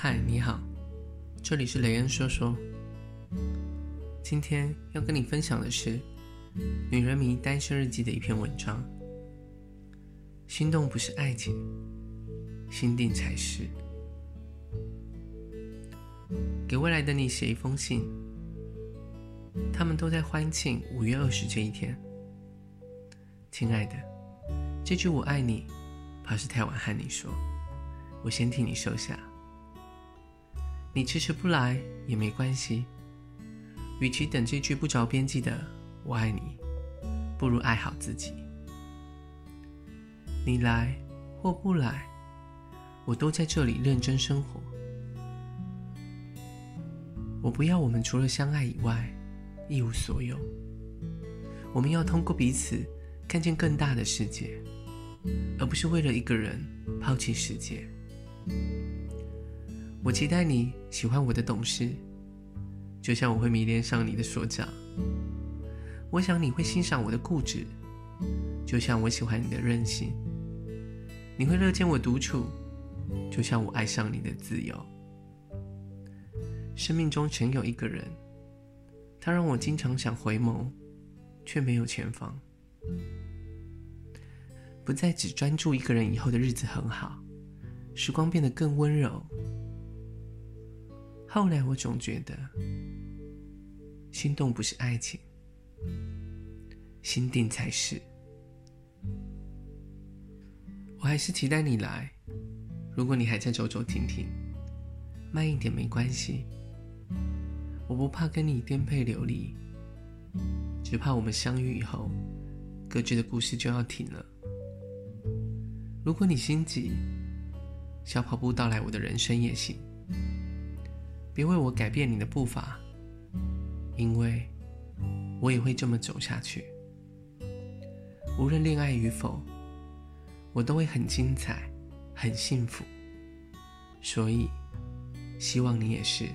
嗨，你好，这里是雷恩说说。今天要跟你分享的是《女人迷单身日记》的一篇文章。心动不是爱情，心定才是。给未来的你写一封信。他们都在欢庆五月二十这一天。亲爱的，这句“我爱你”，怕是太晚和你说，我先替你收下。你迟迟不来也没关系，与其等这句不着边际的“我爱你”，不如爱好自己。你来或不来，我都在这里认真生活。我不要我们除了相爱以外一无所有。我们要通过彼此看见更大的世界，而不是为了一个人抛弃世界。我期待你喜欢我的懂事，就像我会迷恋上你的说教。我想你会欣赏我的固执，就像我喜欢你的任性。你会乐见我独处，就像我爱上你的自由。生命中曾有一个人，他让我经常想回眸，却没有前方。不再只专注一个人以后的日子很好，时光变得更温柔。后来我总觉得，心动不是爱情，心定才是。我还是期待你来。如果你还在走走停停，慢一点没关系。我不怕跟你颠沛流离，只怕我们相遇以后，各自的故事就要停了。如果你心急，小跑步到来我的人生也行。别为我改变你的步伐，因为我也会这么走下去。无论恋爱与否，我都会很精彩、很幸福。所以，希望你也是。